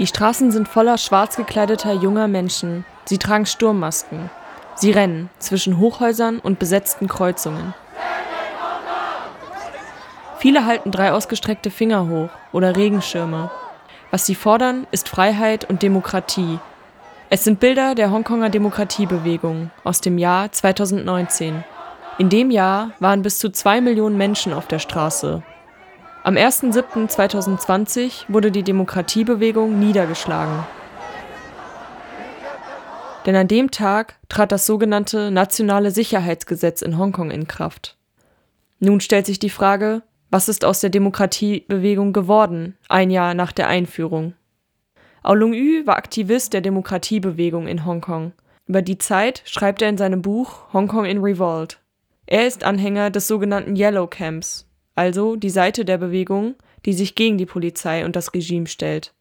Die Straßen sind voller schwarz gekleideter junger Menschen. Sie tragen Sturmmasken. Sie rennen zwischen Hochhäusern und besetzten Kreuzungen. Viele halten drei ausgestreckte Finger hoch oder Regenschirme. Was sie fordern, ist Freiheit und Demokratie. Es sind Bilder der Hongkonger Demokratiebewegung aus dem Jahr 2019. In dem Jahr waren bis zu zwei Millionen Menschen auf der Straße. Am 1.7.2020 wurde die Demokratiebewegung niedergeschlagen. Denn an dem Tag trat das sogenannte Nationale Sicherheitsgesetz in Hongkong in Kraft. Nun stellt sich die Frage, was ist aus der Demokratiebewegung geworden, ein Jahr nach der Einführung? Aolung Yu war Aktivist der Demokratiebewegung in Hongkong. Über die Zeit schreibt er in seinem Buch Hongkong in Revolt. Er ist Anhänger des sogenannten Yellow Camps, also die Seite der Bewegung, die sich gegen die Polizei und das Regime stellt.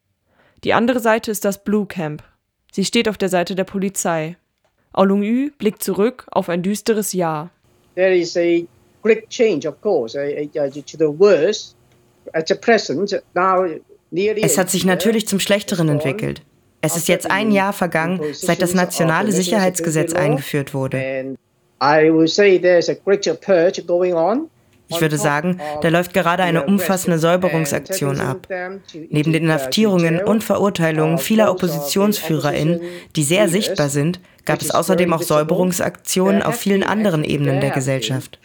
Die andere Seite ist das Blue Camp. Sie steht auf der Seite der Polizei. Aolung Yu blickt zurück auf ein düsteres Jahr. There is a great change, of course, to the worse. At the present, now es hat sich natürlich zum Schlechteren entwickelt. Es ist jetzt ein Jahr vergangen, seit das nationale Sicherheitsgesetz eingeführt wurde. Ich würde sagen, da läuft gerade eine umfassende Säuberungsaktion ab. Neben den Inhaftierungen und Verurteilungen vieler OppositionsführerInnen, die sehr sichtbar sind, gab es außerdem auch Säuberungsaktionen auf vielen anderen Ebenen der Gesellschaft.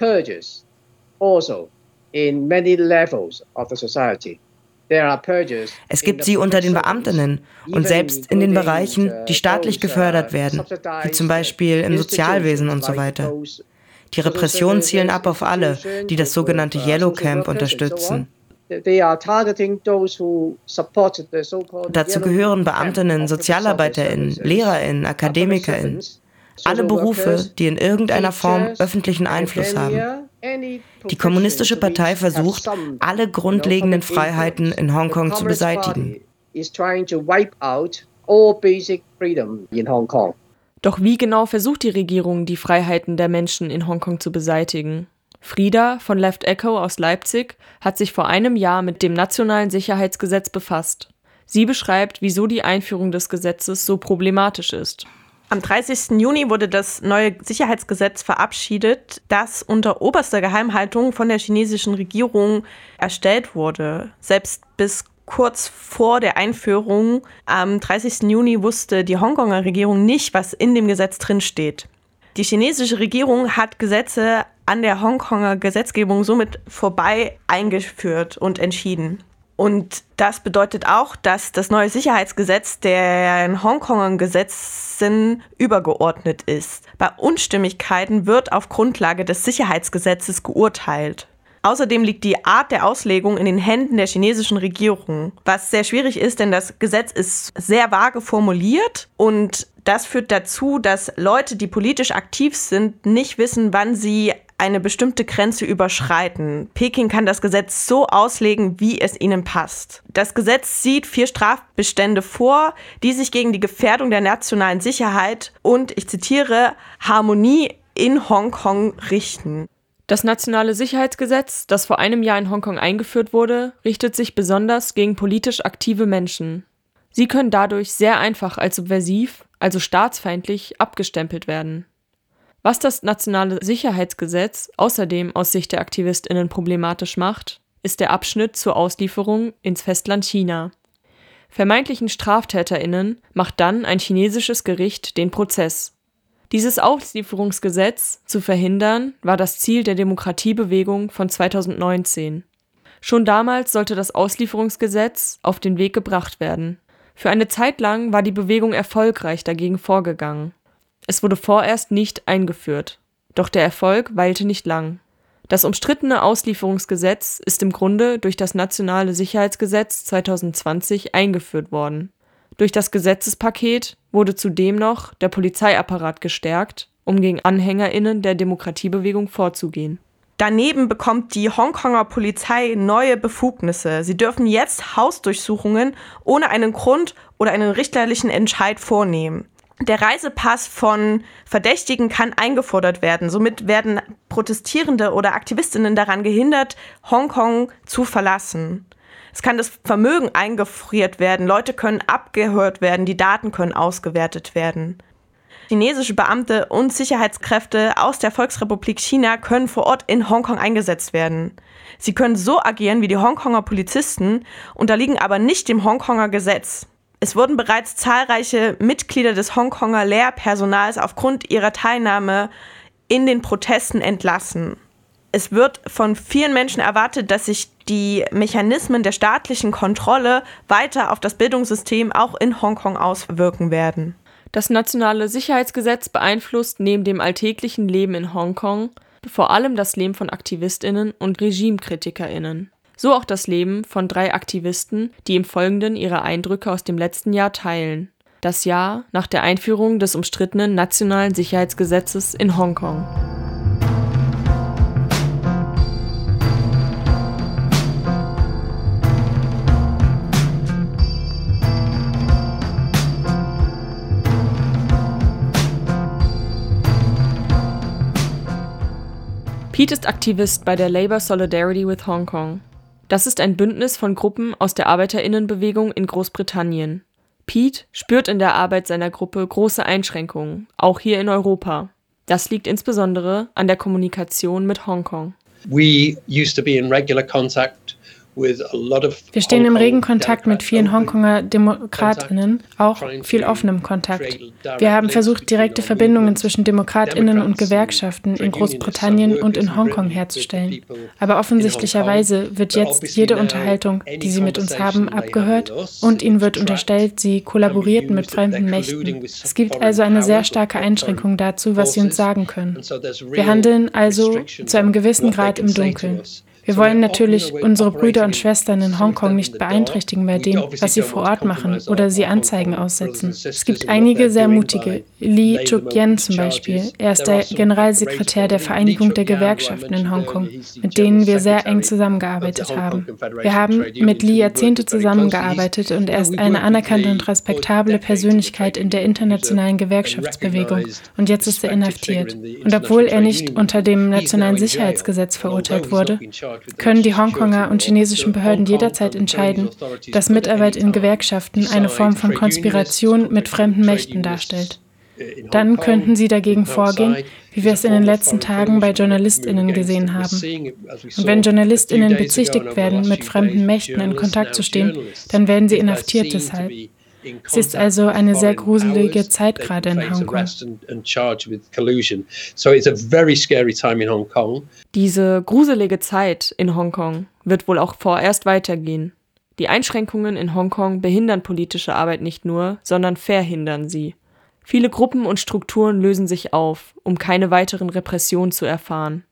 Es gibt sie unter den Beamtinnen und selbst in den Bereichen, die staatlich gefördert werden, wie zum Beispiel im Sozialwesen und so weiter. Die Repressionen zielen ab auf alle, die das sogenannte Yellow Camp unterstützen. Dazu gehören Beamtinnen, Sozialarbeiterinnen, Lehrerinnen, Akademikerinnen. Alle Berufe, die in irgendeiner Form öffentlichen Einfluss haben. Die Kommunistische Partei versucht, alle grundlegenden Freiheiten in Hongkong zu beseitigen. Doch wie genau versucht die Regierung, die Freiheiten der Menschen in Hongkong zu beseitigen? Frieda von Left Echo aus Leipzig hat sich vor einem Jahr mit dem Nationalen Sicherheitsgesetz befasst. Sie beschreibt, wieso die Einführung des Gesetzes so problematisch ist. Am 30. Juni wurde das neue Sicherheitsgesetz verabschiedet, das unter oberster Geheimhaltung von der chinesischen Regierung erstellt wurde. Selbst bis kurz vor der Einführung am 30. Juni wusste die Hongkonger Regierung nicht, was in dem Gesetz drinsteht. Die chinesische Regierung hat Gesetze an der Hongkonger Gesetzgebung somit vorbei eingeführt und entschieden. Und das bedeutet auch, dass das neue Sicherheitsgesetz den Hongkonger Gesetzen übergeordnet ist. Bei Unstimmigkeiten wird auf Grundlage des Sicherheitsgesetzes geurteilt. Außerdem liegt die Art der Auslegung in den Händen der chinesischen Regierung, was sehr schwierig ist, denn das Gesetz ist sehr vage formuliert und das führt dazu, dass Leute, die politisch aktiv sind, nicht wissen, wann sie eine bestimmte Grenze überschreiten. Peking kann das Gesetz so auslegen, wie es ihnen passt. Das Gesetz sieht vier Strafbestände vor, die sich gegen die Gefährdung der nationalen Sicherheit und, ich zitiere, Harmonie in Hongkong richten. Das nationale Sicherheitsgesetz, das vor einem Jahr in Hongkong eingeführt wurde, richtet sich besonders gegen politisch aktive Menschen. Sie können dadurch sehr einfach als subversiv, also staatsfeindlich, abgestempelt werden. Was das nationale Sicherheitsgesetz außerdem aus Sicht der Aktivistinnen problematisch macht, ist der Abschnitt zur Auslieferung ins Festland China. Vermeintlichen Straftäterinnen macht dann ein chinesisches Gericht den Prozess dieses Auslieferungsgesetz zu verhindern, war das Ziel der Demokratiebewegung von 2019. Schon damals sollte das Auslieferungsgesetz auf den Weg gebracht werden. Für eine Zeit lang war die Bewegung erfolgreich dagegen vorgegangen. Es wurde vorerst nicht eingeführt, doch der Erfolg weilte nicht lang. Das umstrittene Auslieferungsgesetz ist im Grunde durch das Nationale Sicherheitsgesetz 2020 eingeführt worden durch das Gesetzespaket wurde zudem noch der Polizeiapparat gestärkt, um gegen AnhängerInnen der Demokratiebewegung vorzugehen. Daneben bekommt die Hongkonger Polizei neue Befugnisse. Sie dürfen jetzt Hausdurchsuchungen ohne einen Grund oder einen richterlichen Entscheid vornehmen. Der Reisepass von Verdächtigen kann eingefordert werden. Somit werden Protestierende oder Aktivistinnen daran gehindert, Hongkong zu verlassen. Es kann das Vermögen eingefriert werden, Leute können abgehört werden, die Daten können ausgewertet werden. Chinesische Beamte und Sicherheitskräfte aus der Volksrepublik China können vor Ort in Hongkong eingesetzt werden. Sie können so agieren wie die Hongkonger Polizisten, unterliegen aber nicht dem Hongkonger Gesetz. Es wurden bereits zahlreiche Mitglieder des Hongkonger Lehrpersonals aufgrund ihrer Teilnahme in den Protesten entlassen. Es wird von vielen Menschen erwartet, dass sich die Mechanismen der staatlichen Kontrolle weiter auf das Bildungssystem auch in Hongkong auswirken werden. Das nationale Sicherheitsgesetz beeinflusst neben dem alltäglichen Leben in Hongkong vor allem das Leben von Aktivistinnen und Regimekritikerinnen. So auch das Leben von drei Aktivisten, die im Folgenden ihre Eindrücke aus dem letzten Jahr teilen. Das Jahr nach der Einführung des umstrittenen nationalen Sicherheitsgesetzes in Hongkong. Pete ist Aktivist bei der Labour Solidarity with Hong Kong. Das ist ein Bündnis von Gruppen aus der Arbeiterinnenbewegung in Großbritannien. Pete spürt in der Arbeit seiner Gruppe große Einschränkungen, auch hier in Europa. Das liegt insbesondere an der Kommunikation mit Hongkong. We used to be in regular contact wir stehen im regen Kontakt mit vielen Hongkonger Demokratinnen, auch viel offenem Kontakt. Wir haben versucht, direkte Verbindungen zwischen Demokratinnen und Gewerkschaften in Großbritannien und in Hongkong herzustellen. Aber offensichtlicherweise wird jetzt jede Unterhaltung, die sie mit uns haben, abgehört und ihnen wird unterstellt, sie kollaborierten mit fremden Mächten. Es gibt also eine sehr starke Einschränkung dazu, was sie uns sagen können. Wir handeln also zu einem gewissen Grad im Dunkeln. Wir wollen natürlich unsere Brüder und Schwestern in Hongkong nicht beeinträchtigen bei dem, was sie vor Ort machen oder sie Anzeigen aussetzen. Es gibt einige sehr mutige, Lee Chuk-yen zum Beispiel. Er ist der Generalsekretär der Vereinigung der Gewerkschaften in Hongkong, mit denen wir sehr eng zusammengearbeitet haben. Wir haben mit Lee Jahrzehnte zusammengearbeitet und er ist eine anerkannte und respektable Persönlichkeit in der internationalen Gewerkschaftsbewegung und jetzt ist er inhaftiert. Und obwohl er nicht unter dem nationalen Sicherheitsgesetz verurteilt wurde, können die Hongkonger und chinesischen Behörden jederzeit entscheiden, dass Mitarbeit in Gewerkschaften eine Form von Konspiration mit fremden Mächten darstellt. Dann könnten sie dagegen vorgehen, wie wir es in den letzten Tagen bei JournalistInnen gesehen haben. Und wenn JournalistInnen bezichtigt werden, mit fremden Mächten in Kontakt zu stehen, dann werden sie inhaftiert deshalb. Es ist also eine sehr gruselige Zeit gerade in Hongkong. Diese gruselige Zeit in Hongkong wird wohl auch vorerst weitergehen. Die Einschränkungen in Hongkong behindern politische Arbeit nicht nur, sondern verhindern sie. Viele Gruppen und Strukturen lösen sich auf, um keine weiteren Repressionen zu erfahren.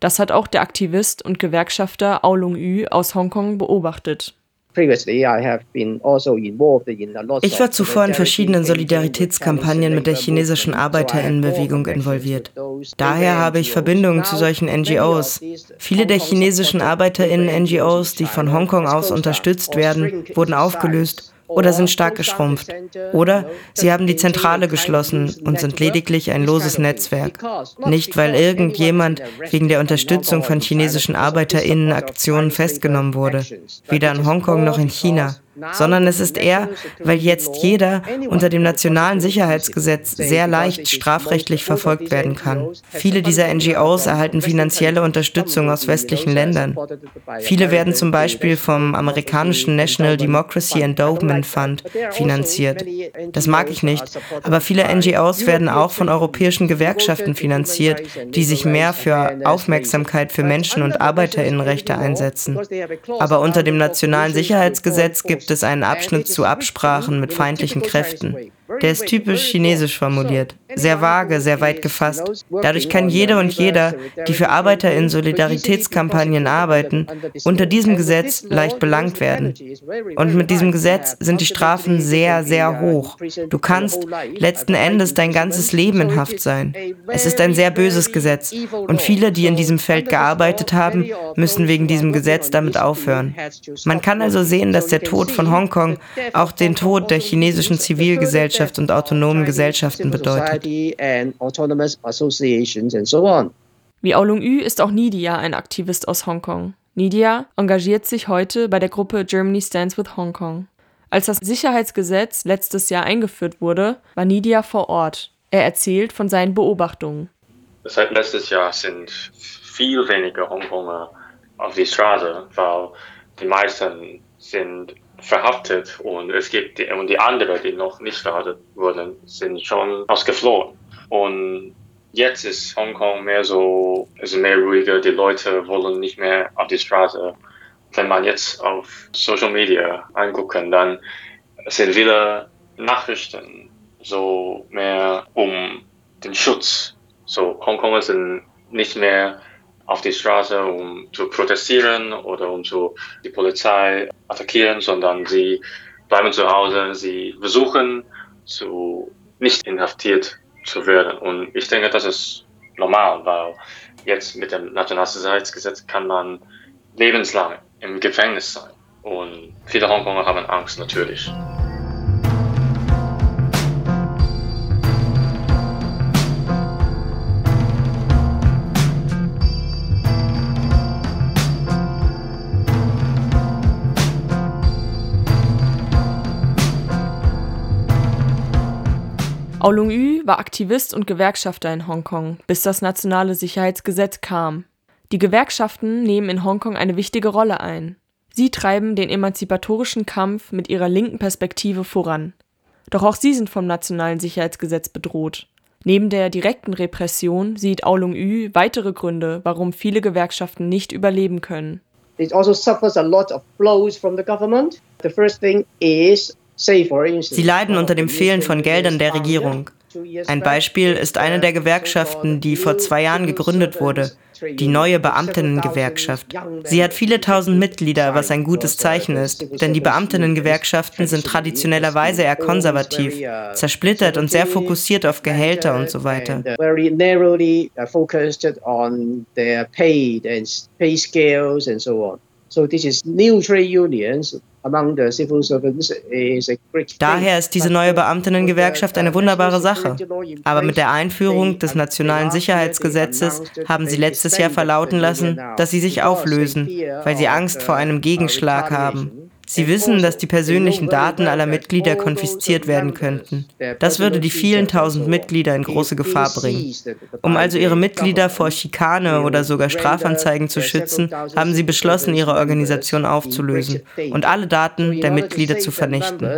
Das hat auch der Aktivist und Gewerkschafter Aolung Yu aus Hongkong beobachtet. Also ich war zuvor in verschiedenen Solidaritätskampagnen mit der chinesischen Arbeiterinnenbewegung involviert. Daher habe ich Verbindungen zu solchen NGOs. Viele der chinesischen Arbeiterinnen-NGOs, die von Hongkong aus unterstützt werden, wurden aufgelöst oder sind stark geschrumpft. Oder sie haben die Zentrale geschlossen und sind lediglich ein loses Netzwerk. Nicht, weil irgendjemand wegen der Unterstützung von chinesischen Arbeiterinnen Aktionen festgenommen wurde, weder in Hongkong noch in China sondern es ist eher, weil jetzt jeder unter dem nationalen Sicherheitsgesetz sehr leicht strafrechtlich verfolgt werden kann. Viele dieser NGOs erhalten finanzielle Unterstützung aus westlichen Ländern. Viele werden zum Beispiel vom amerikanischen National Democracy Endowment Fund finanziert. Das mag ich nicht, aber viele NGOs werden auch von europäischen Gewerkschaften finanziert, die sich mehr für Aufmerksamkeit für Menschen- und Arbeiterinnenrechte einsetzen. Aber unter dem nationalen Sicherheitsgesetz gibt gibt es einen Abschnitt zu Absprachen mit feindlichen Kräften. Der ist typisch chinesisch formuliert, sehr vage, sehr weit gefasst. Dadurch kann jede und jeder, die für Arbeiter in Solidaritätskampagnen arbeiten, unter diesem Gesetz leicht belangt werden. Und mit diesem Gesetz sind die Strafen sehr, sehr hoch. Du kannst letzten Endes dein ganzes Leben in Haft sein. Es ist ein sehr böses Gesetz. Und viele, die in diesem Feld gearbeitet haben, müssen wegen diesem Gesetz damit aufhören. Man kann also sehen, dass der Tod von Hongkong auch den Tod der chinesischen Zivilgesellschaft Gesellschaft und autonomen Gesellschaften bedeutet. Wie Aolung Yu ist auch Nidia ein Aktivist aus Hongkong. Nidia engagiert sich heute bei der Gruppe Germany Stands with Hong Kong. Als das Sicherheitsgesetz letztes Jahr eingeführt wurde, war Nidia vor Ort. Er erzählt von seinen Beobachtungen. Seit letztes Jahr sind viel weniger Hongkonger auf die Straße, weil die meisten sind verhaftet und es gibt die, und die anderen, die noch nicht verhaftet wurden, sind schon ausgeflohen. Und jetzt ist Hongkong mehr so, ist mehr ruhiger, die Leute wollen nicht mehr auf die Straße. Wenn man jetzt auf Social Media angucken, dann sind viele Nachrichten so mehr um den Schutz. So Hongkonger sind nicht mehr auf die Straße, um zu protestieren oder um zu die Polizei attackieren, sondern sie bleiben zu Hause, sie versuchen zu nicht inhaftiert zu werden. Und ich denke, das ist normal, weil jetzt mit dem Nationalsicherheitsgesetz kann man lebenslang im Gefängnis sein. Und viele Hongkonger haben Angst natürlich. Aolung Yu war Aktivist und Gewerkschafter in Hongkong, bis das nationale Sicherheitsgesetz kam. Die Gewerkschaften nehmen in Hongkong eine wichtige Rolle ein. Sie treiben den emanzipatorischen Kampf mit ihrer linken Perspektive voran. Doch auch sie sind vom nationalen Sicherheitsgesetz bedroht. Neben der direkten Repression sieht Aolung Yu weitere Gründe, warum viele Gewerkschaften nicht überleben können. It also suffers a lot of blows from the government. The first thing is Sie leiden unter dem Fehlen von Geldern der Regierung. Ein Beispiel ist eine der Gewerkschaften, die vor zwei Jahren gegründet wurde, die neue Beamtinnengewerkschaft. Sie hat viele tausend Mitglieder, was ein gutes Zeichen ist, denn die Beamtinnengewerkschaften sind traditionellerweise eher konservativ, zersplittert und sehr fokussiert auf Gehälter und so weiter. So this is new trade unions Daher ist diese neue Beamtinnengewerkschaft eine wunderbare Sache. Aber mit der Einführung des nationalen Sicherheitsgesetzes haben sie letztes Jahr verlauten lassen, dass sie sich auflösen, weil sie Angst vor einem Gegenschlag haben. Sie wissen, dass die persönlichen Daten aller Mitglieder konfisziert werden könnten. Das würde die vielen tausend Mitglieder in große Gefahr bringen. Um also ihre Mitglieder vor Schikane oder sogar Strafanzeigen zu schützen, haben sie beschlossen, ihre Organisation aufzulösen und alle Daten der Mitglieder zu vernichten.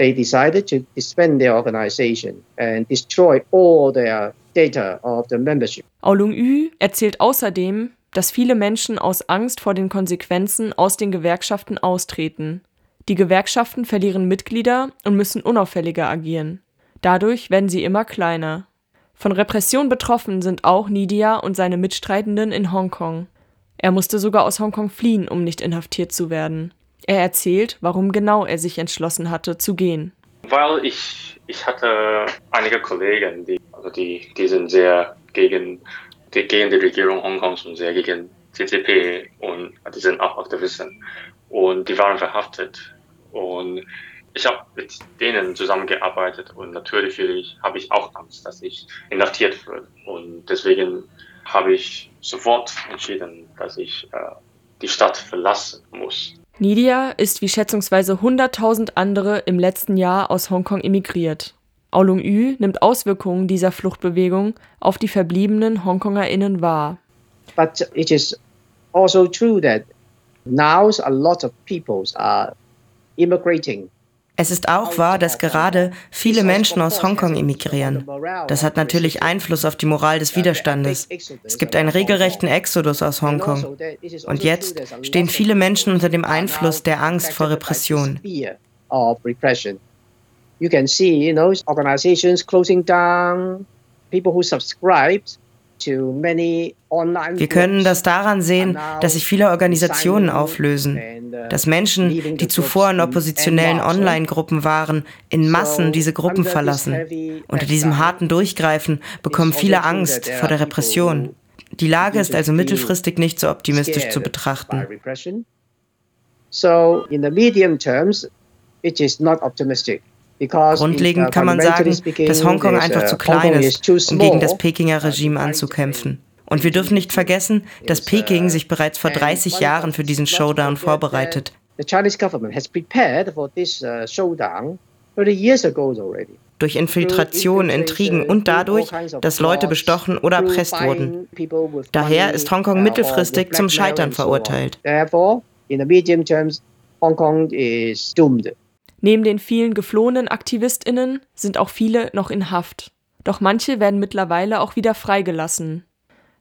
They decided to disband their organization and destroy all their data of the membership. Aolung Yu erzählt außerdem, dass viele Menschen aus Angst vor den Konsequenzen aus den Gewerkschaften austreten. Die Gewerkschaften verlieren Mitglieder und müssen unauffälliger agieren. Dadurch werden sie immer kleiner. Von Repression betroffen sind auch Nidia und seine Mitstreitenden in Hongkong. Er musste sogar aus Hongkong fliehen, um nicht inhaftiert zu werden. Er erzählt, warum genau er sich entschlossen hatte, zu gehen. Weil ich, ich hatte einige Kollegen, die, also die, die sind sehr gegen gegen die Regierung Hongkongs und sehr gegen CCP und die sind auch Aktivisten und die waren verhaftet und ich habe mit denen zusammengearbeitet und natürlich habe ich auch Angst, dass ich inhaftiert werde und deswegen habe ich sofort entschieden, dass ich äh, die Stadt verlassen muss. Nidia ist wie schätzungsweise 100.000 andere im letzten Jahr aus Hongkong emigriert. Aolung Yu nimmt Auswirkungen dieser Fluchtbewegung auf die verbliebenen HongkongerInnen wahr. But it is also true that now a lot of people are immigrating es ist auch wahr, dass gerade viele Menschen aus Hongkong emigrieren. Das hat natürlich Einfluss auf die Moral des Widerstandes. Es gibt einen regelrechten Exodus aus Hongkong. Und jetzt stehen viele Menschen unter dem Einfluss der Angst vor Repression. You can see, you know, organizations closing down, people who subscribed Wir können das daran sehen, dass sich viele Organisationen auflösen, uh, dass Menschen, die zuvor in oppositionellen Online-Gruppen waren, in Massen diese Gruppen verlassen. Unter diesem harten Durchgreifen bekommen viele Angst vor der Repression. Die Lage ist also mittelfristig nicht so optimistisch zu betrachten. So in the medium terms, it is not optimistic. Grundlegend kann man sagen, dass Hongkong einfach zu klein ist, um gegen das Pekinger Regime anzukämpfen. Und wir dürfen nicht vergessen, dass Peking sich bereits vor 30 Jahren für diesen Showdown vorbereitet. Durch Infiltration, Intrigen und dadurch, dass Leute bestochen oder erpresst wurden. Daher ist Hongkong mittelfristig zum Scheitern verurteilt. Neben den vielen geflohenen AktivistInnen sind auch viele noch in Haft. Doch manche werden mittlerweile auch wieder freigelassen.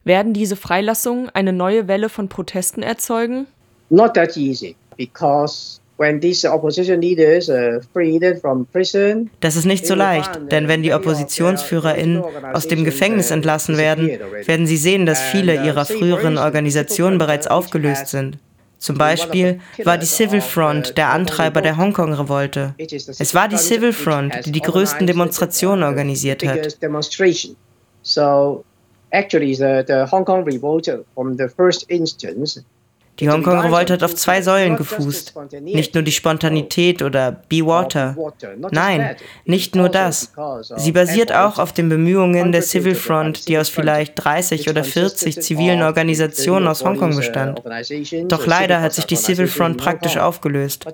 Werden diese Freilassungen eine neue Welle von Protesten erzeugen? Not that easy, because das ist nicht so leicht, denn wenn die OppositionsführerInnen aus dem Gefängnis entlassen werden, werden sie sehen, dass viele ihrer früheren Organisationen bereits aufgelöst sind. Zum Beispiel war die Civil Front der Antreiber der Hongkong-Revolte. Es war die Civil Front, die die größten Demonstrationen organisiert hat. Actually the, the Hong Kong revolt from the first instance die Hongkong-Revolte hat auf zwei Säulen gefußt. Nicht nur die Spontanität oder Be Water. Nein, nicht nur das. Sie basiert auch auf den Bemühungen der Civil Front, die aus vielleicht 30 oder 40 zivilen Organisationen aus Hongkong bestand. Doch leider hat sich die Civil Front praktisch aufgelöst.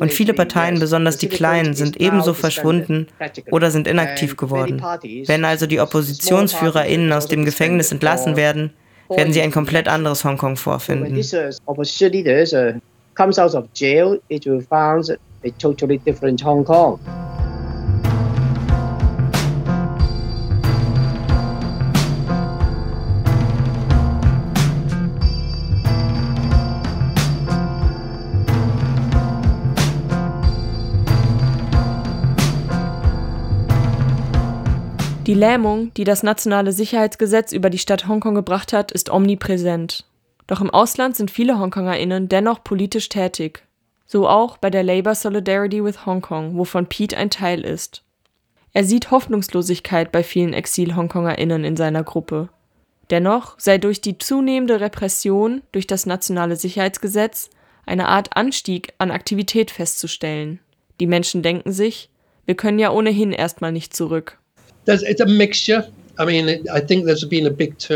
Und viele Parteien, besonders die kleinen, sind ebenso verschwunden oder sind inaktiv geworden. Wenn also die OppositionsführerInnen aus dem Gefängnis entlassen werden, werden sie ein komplett anderes Hongkong vorfinden. comes out of jail, it will find a totally different Hong Kong. Die Lähmung, die das nationale Sicherheitsgesetz über die Stadt Hongkong gebracht hat, ist omnipräsent. Doch im Ausland sind viele HongkongerInnen dennoch politisch tätig. So auch bei der Labour Solidarity with Hong Kong, wovon Pete ein Teil ist. Er sieht Hoffnungslosigkeit bei vielen Exil-HongkongerInnen in seiner Gruppe. Dennoch sei durch die zunehmende Repression durch das nationale Sicherheitsgesetz eine Art Anstieg an Aktivität festzustellen. Die Menschen denken sich, wir können ja ohnehin erstmal nicht zurück.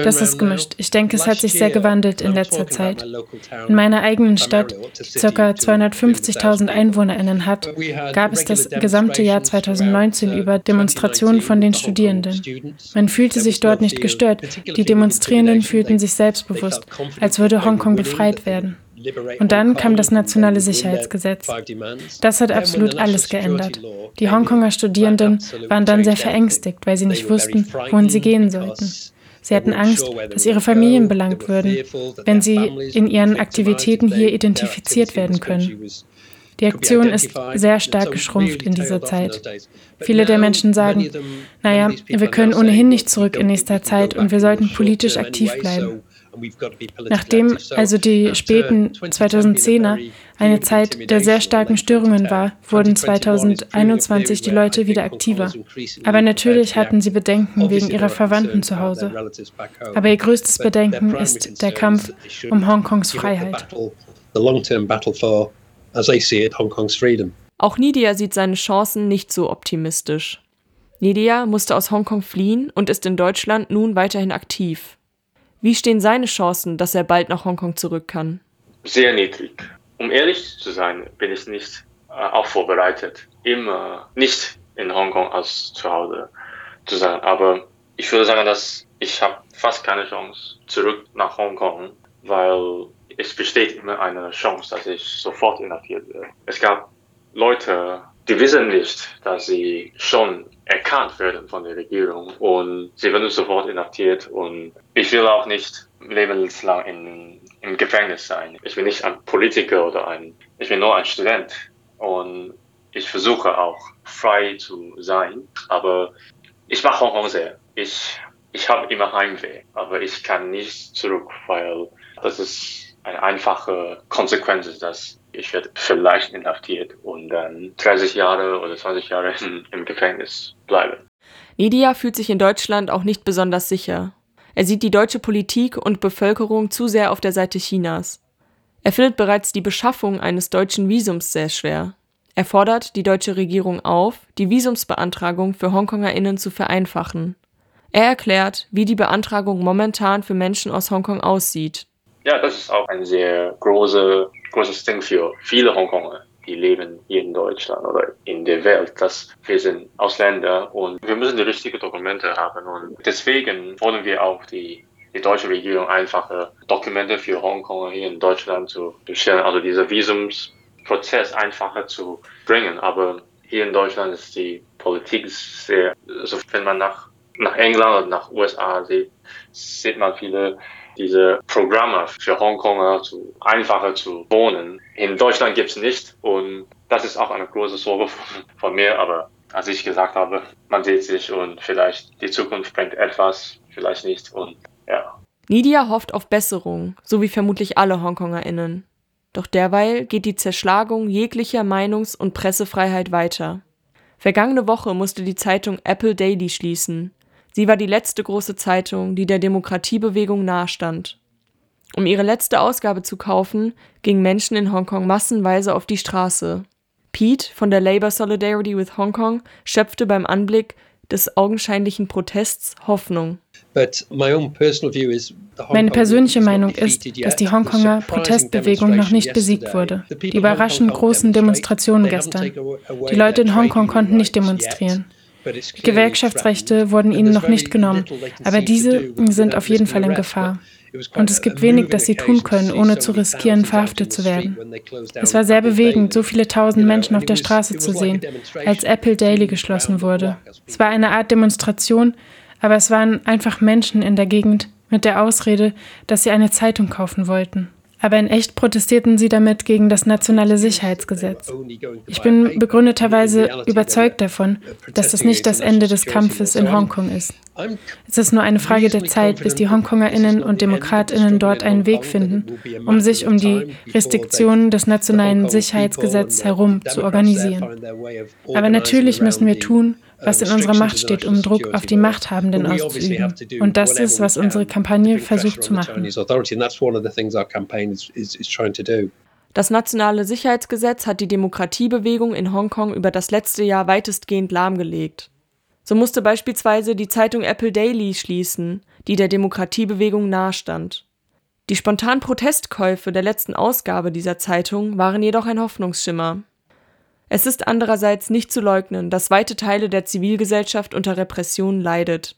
Das ist gemischt. Ich denke, es hat sich sehr gewandelt in letzter Zeit. In meiner eigenen Stadt, die ca. 250.000 EinwohnerInnen hat, gab es das gesamte Jahr 2019 über Demonstrationen von den Studierenden. Man fühlte sich dort nicht gestört. Die Demonstrierenden fühlten sich selbstbewusst, als würde Hongkong befreit werden. Und dann kam das nationale Sicherheitsgesetz. Das hat absolut alles geändert. Die Hongkonger Studierenden waren dann sehr verängstigt, weil sie nicht wussten, wohin sie gehen sollten. Sie hatten Angst, dass ihre Familien belangt würden, wenn sie in ihren Aktivitäten hier identifiziert werden können. Die Aktion ist sehr stark geschrumpft in dieser Zeit. Viele der Menschen sagen, naja, wir können ohnehin nicht zurück in nächster Zeit und wir sollten politisch aktiv bleiben. Nachdem also die späten 2010er eine Zeit der sehr starken Störungen war, wurden 2021 die Leute wieder aktiver. Aber natürlich hatten sie Bedenken wegen ihrer Verwandten zu Hause. Aber ihr größtes Bedenken ist der Kampf um Hongkongs Freiheit. Auch Nidia sieht seine Chancen nicht so optimistisch. Nidia musste aus Hongkong fliehen und ist in Deutschland nun weiterhin aktiv. Wie stehen seine Chancen, dass er bald nach Hongkong zurück kann? Sehr niedrig. Um ehrlich zu sein, bin ich nicht äh, auch vorbereitet, immer nicht in Hongkong als zu Hause zu sein. Aber ich würde sagen, dass ich habe fast keine Chance zurück nach Hongkong, weil es besteht immer eine Chance, dass ich sofort inhaftiert werde. Es gab Leute, die wissen nicht, dass sie schon erkannt werden von der Regierung und sie werden sofort inhaftiert und ich will auch nicht lebenslang in, im Gefängnis sein. Ich bin nicht ein Politiker oder ein, ich bin nur ein Student und ich versuche auch frei zu sein, aber ich mache Hongkong sehr. Ich, ich habe immer Heimweh, aber ich kann nicht zurück, weil das ist eine einfache Konsequenz, dass ich werde vielleicht inhaftiert und dann 30 Jahre oder 20 Jahre im Gefängnis bleiben. Nidia fühlt sich in Deutschland auch nicht besonders sicher. Er sieht die deutsche Politik und Bevölkerung zu sehr auf der Seite Chinas. Er findet bereits die Beschaffung eines deutschen Visums sehr schwer. Er fordert die deutsche Regierung auf, die Visumsbeantragung für HongkongerInnen zu vereinfachen. Er erklärt, wie die Beantragung momentan für Menschen aus Hongkong aussieht. Ja, das ist auch ein sehr große, großes Ding für viele Hongkonger, die leben hier in Deutschland oder in der Welt, dass wir sind Ausländer und wir müssen die richtigen Dokumente haben. Und deswegen wollen wir auch die, die deutsche Regierung einfache Dokumente für Hongkonger hier in Deutschland zu stellen, also dieser Visumsprozess einfacher zu bringen. Aber hier in Deutschland ist die Politik sehr, also wenn man nach nach England und nach USA sieht, sieht man viele diese Programme für Hongkonger zu einfacher zu wohnen. In Deutschland gibt es nicht und das ist auch eine große Sorge von, mir, aber als ich gesagt habe, man sieht sich und vielleicht die Zukunft bringt etwas, vielleicht nicht und ja. Nidia hofft auf Besserung, so wie vermutlich alle HongkongerInnen. Doch derweil geht die Zerschlagung jeglicher Meinungs- und Pressefreiheit weiter. Vergangene Woche musste die Zeitung Apple Daily schließen, Sie war die letzte große Zeitung, die der Demokratiebewegung nahestand. Um ihre letzte Ausgabe zu kaufen, gingen Menschen in Hongkong massenweise auf die Straße. Pete von der Labour Solidarity with Hong Kong schöpfte beim Anblick des augenscheinlichen Protests Hoffnung. Meine persönliche Meinung ist, dass die Hongkonger Protestbewegung noch nicht besiegt wurde. Die überraschend großen Demonstrationen gestern. Die Leute in Hongkong konnten nicht demonstrieren. Gewerkschaftsrechte wurden ihnen noch nicht genommen, aber diese sind auf jeden Fall in Gefahr. Und es gibt wenig, das sie tun können, ohne zu riskieren, verhaftet zu werden. Es war sehr bewegend, so viele tausend Menschen auf der Straße zu sehen, als Apple Daily geschlossen wurde. Es war eine Art Demonstration, aber es waren einfach Menschen in der Gegend mit der Ausrede, dass sie eine Zeitung kaufen wollten. Aber in echt protestierten sie damit gegen das nationale Sicherheitsgesetz. Ich bin begründeterweise überzeugt davon, dass das nicht das Ende des Kampfes in Hongkong ist. Es ist nur eine Frage der Zeit, bis die Hongkongerinnen und Demokratinnen dort einen Weg finden, um sich um die Restriktionen des nationalen Sicherheitsgesetzes herum zu organisieren. Aber natürlich müssen wir tun, was in unserer Macht steht, um Druck auf die Machthabenden auszuüben. Und das ist, was unsere Kampagne versucht zu machen. Das nationale Sicherheitsgesetz hat die Demokratiebewegung in Hongkong über das letzte Jahr weitestgehend lahmgelegt. So musste beispielsweise die Zeitung Apple Daily schließen, die der Demokratiebewegung nahestand. Die spontanen Protestkäufe der letzten Ausgabe dieser Zeitung waren jedoch ein Hoffnungsschimmer. Es ist andererseits nicht zu leugnen, dass weite Teile der Zivilgesellschaft unter Repression leidet.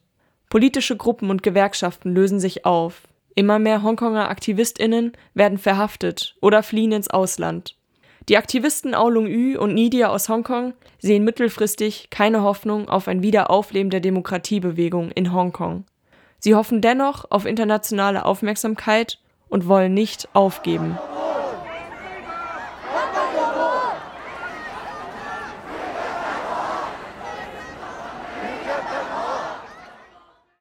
Politische Gruppen und Gewerkschaften lösen sich auf. Immer mehr Hongkonger AktivistInnen werden verhaftet oder fliehen ins Ausland. Die Aktivisten Aulung Yu und Nidia aus Hongkong sehen mittelfristig keine Hoffnung auf ein Wiederaufleben der Demokratiebewegung in Hongkong. Sie hoffen dennoch auf internationale Aufmerksamkeit und wollen nicht aufgeben.